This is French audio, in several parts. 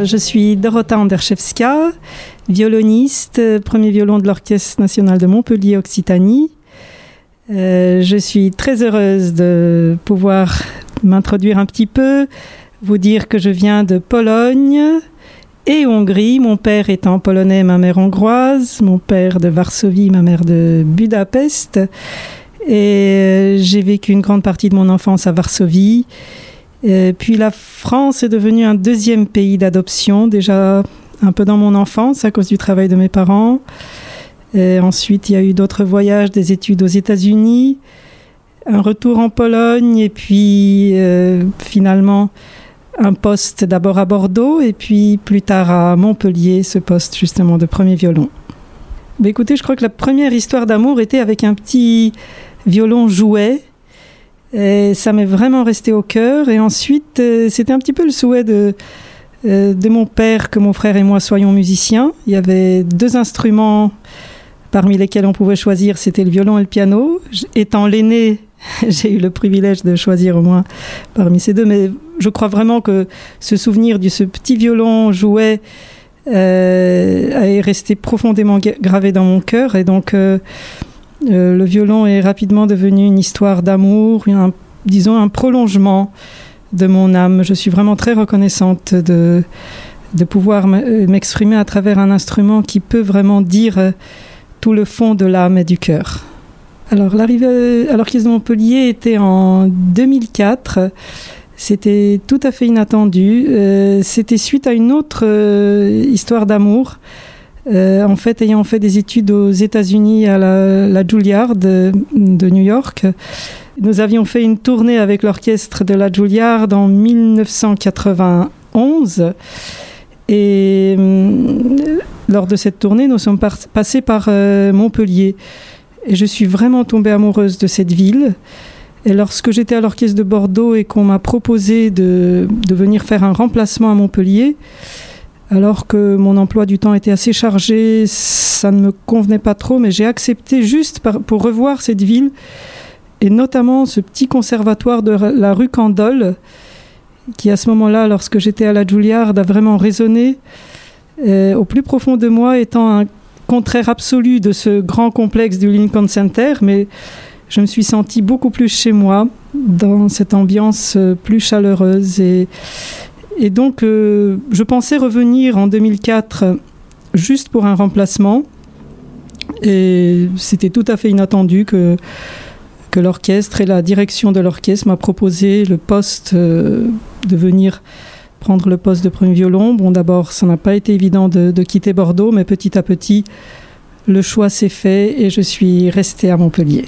Je suis Dorota Anderszewska, violoniste, premier violon de l'Orchestre national de Montpellier Occitanie. Euh, je suis très heureuse de pouvoir m'introduire un petit peu, vous dire que je viens de Pologne et Hongrie, mon père étant polonais, ma mère hongroise, mon père de Varsovie, ma mère de Budapest. Et euh, j'ai vécu une grande partie de mon enfance à Varsovie. Et puis la France est devenue un deuxième pays d'adoption, déjà un peu dans mon enfance à cause du travail de mes parents. Et ensuite, il y a eu d'autres voyages, des études aux États-Unis, un retour en Pologne et puis euh, finalement un poste d'abord à Bordeaux et puis plus tard à Montpellier, ce poste justement de premier violon. Écoutez, je crois que la première histoire d'amour était avec un petit violon jouet et ça m'est vraiment resté au cœur. Et ensuite, euh, c'était un petit peu le souhait de, euh, de mon père que mon frère et moi soyons musiciens. Il y avait deux instruments parmi lesquels on pouvait choisir, c'était le violon et le piano. Étant l'aîné, j'ai eu le privilège de choisir au moins parmi ces deux, mais je crois vraiment que ce souvenir de ce petit violon jouet euh, est resté profondément gravé dans mon cœur. Et donc, le violon est rapidement devenu une histoire d'amour, disons un prolongement de mon âme. Je suis vraiment très reconnaissante de, de pouvoir euh, m'exprimer à travers un instrument qui peut vraiment dire euh, tout le fond de l'âme et du cœur. Alors l'arrivée à l'Orchestre de Montpellier était en 2004. C'était tout à fait inattendu. C'était suite à une autre histoire d'amour euh, en fait, ayant fait des études aux États-Unis à la, Juilliard de, New York, nous avions fait une tournée avec l'orchestre de la Juilliard en 1991. Et euh, lors de cette tournée, nous sommes passés par euh, Montpellier. Et je suis vraiment tombée amoureuse de cette ville. Et lorsque j'étais à l'orchestre de Bordeaux et qu'on m'a proposé de, venir faire un remplacement à Montpellier, alors que mon emploi du temps était assez chargé, ça ne me convenait pas trop, mais j'ai accepté juste pour revoir cette ville, et notamment ce petit conservatoire de la rue Candolle, qui à ce moment-là, lorsque j'étais à la Juilliard, a vraiment résonné euh, au plus profond de moi, étant un contraire absolu de ce grand complexe du Lincoln Center, mais je me suis sentie beaucoup plus chez moi, dans cette ambiance euh, plus chaleureuse et et donc, euh, je pensais revenir en 2004 juste pour un remplacement. Et c'était tout à fait inattendu que, l'orchestre et la direction de l'orchestre m'a proposé le poste euh, de venir prendre le poste de premier violon. Bon, d'abord, ça n'a pas été évident de, de, quitter Bordeaux, mais petit à petit, le choix s'est fait et je suis restée à Montpellier.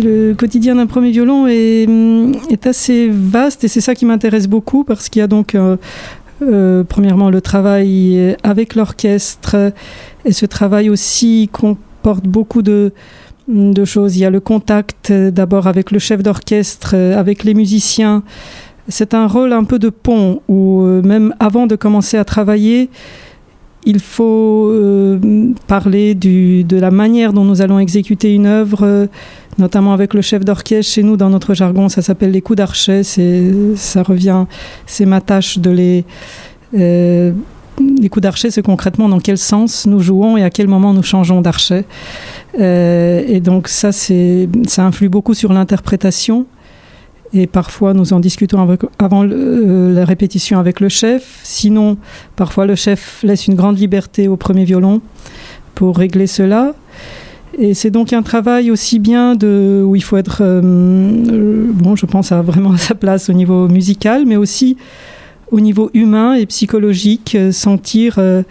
Le quotidien d'un premier violon est, mm, est, assez vaste et c'est ça qui m'intéresse beaucoup parce qu'il y a donc euh, euh, premièrement le travail avec l'orchestre et ce travail aussi comporte beaucoup de, choses. Il y a le contact d'abord avec le chef d'orchestre, avec les musiciens. C'est un rôle un peu de pont où euh, même avant de commencer à travailler, il faut parler de la manière dont nous allons exécuter une œuvre, notamment avec le chef d'orchestre. Chez nous, dans notre jargon, ça s'appelle les coups d'archet. Ça revient, c'est ma tâche de les. Euh, les coups d'archet, c'est concrètement dans quel sens nous jouons et à quel moment nous changeons d'archet. Euh, et donc ça, ça influe beaucoup sur l'interprétation. Et parfois, nous en discutons avant euh, la répétition avec le chef. Sinon, parfois, le chef laisse une grande liberté au premier violon pour régler cela. Et c'est donc un travail aussi bien de, où il faut être, euh, bon, je pense à vraiment sa place au niveau musical, mais aussi au niveau humain et psychologique, euh, sentir euh,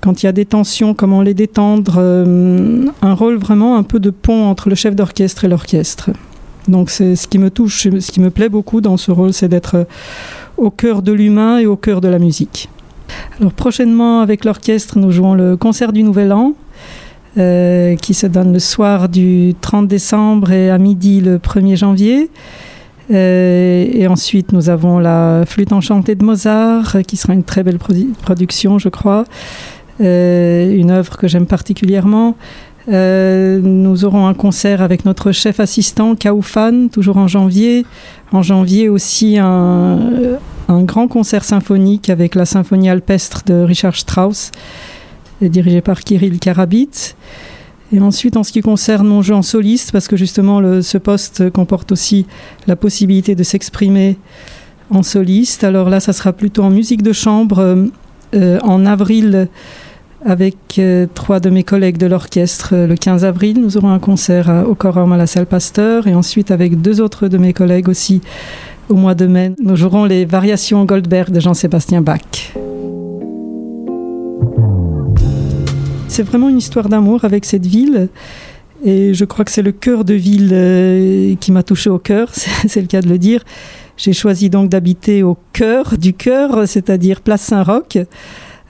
quand il y a des tensions, comment les détendre, un rôle vraiment un peu de pont entre le chef d'orchestre et l'orchestre. Donc c'est ce qui me touche, ce qui me plaît beaucoup dans ce rôle, c'est d'être au cœur de l'humain et au cœur de la musique. Alors prochainement avec l'orchestre, nous jouons le concert du Nouvel An. Euh, qui se donne le soir du 30 décembre et à midi le 1er janvier. Euh, et ensuite, nous avons la flûte enchantée de Mozart, qui sera une très belle production, je crois. Euh, une œuvre que j'aime particulièrement. nous aurons un concert avec notre chef assistant, Kaoufan, toujours en janvier. En janvier aussi, un grand concert symphonique avec la symphonie alpestre de Richard Strauss dirigé par Kirill Karabit. Et ensuite, en ce qui concerne mon jeu en soliste, parce que justement, ce poste comporte aussi la possibilité de s'exprimer en soliste. Alors là, ça sera plutôt en musique de chambre euh, en avril avec euh, trois de mes collègues de l'orchestre. Le 15 avril, nous aurons un concert au Corum à la salle Pasteur. Et ensuite, avec deux autres de mes collègues aussi, au mois de mai, nous jouerons les variations Goldberg de Jean-Sébastien Bach. C'est vraiment une histoire d'amour avec cette ville. Et je crois que c'est le cœur de ville euh, qui m'a touché au cœur, c'est le cas de le dire. J'ai choisi donc d'habiter au cœur du cœur, c'est-à-dire Place Saint-Roch.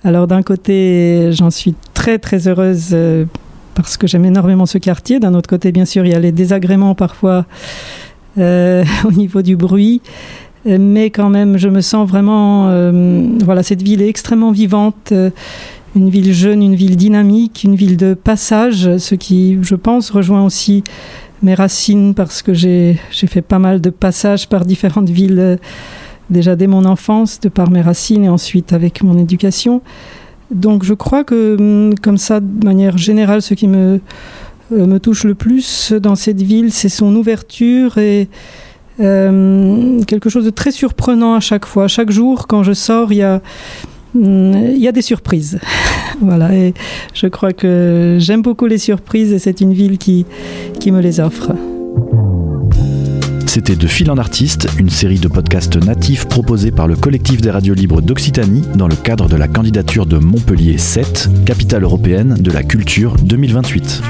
Alors d'un côté, j'en suis très très heureuse euh, parce que j'aime énormément ce quartier. D'un autre côté, bien sûr, il y a les désagréments parfois euh, au niveau du bruit. Mais quand même, je me sens vraiment... voilà, cette ville est extrêmement vivante une ville jeune, une ville dynamique, une ville de passage, ce qui, je pense, rejoint aussi mes racines parce que j'ai fait pas mal de passages par différentes villes euh, déjà dès mon enfance, de par mes racines et ensuite avec mon éducation. Donc je crois que hum, comme ça, de manière générale, ce qui me, euh, me touche le plus dans cette ville, c'est son ouverture et euh, quelque chose de très surprenant à chaque fois. Chaque jour, quand je sors, il y a il y a des surprises. voilà, et je crois que j'aime beaucoup les surprises et c'est une ville qui, qui me les offre. C'était De Fil en Artiste, une série de podcasts natifs proposés par le collectif des radios libres d'Occitanie dans le cadre de la candidature de Montpellier 7, capitale européenne de la culture 2028.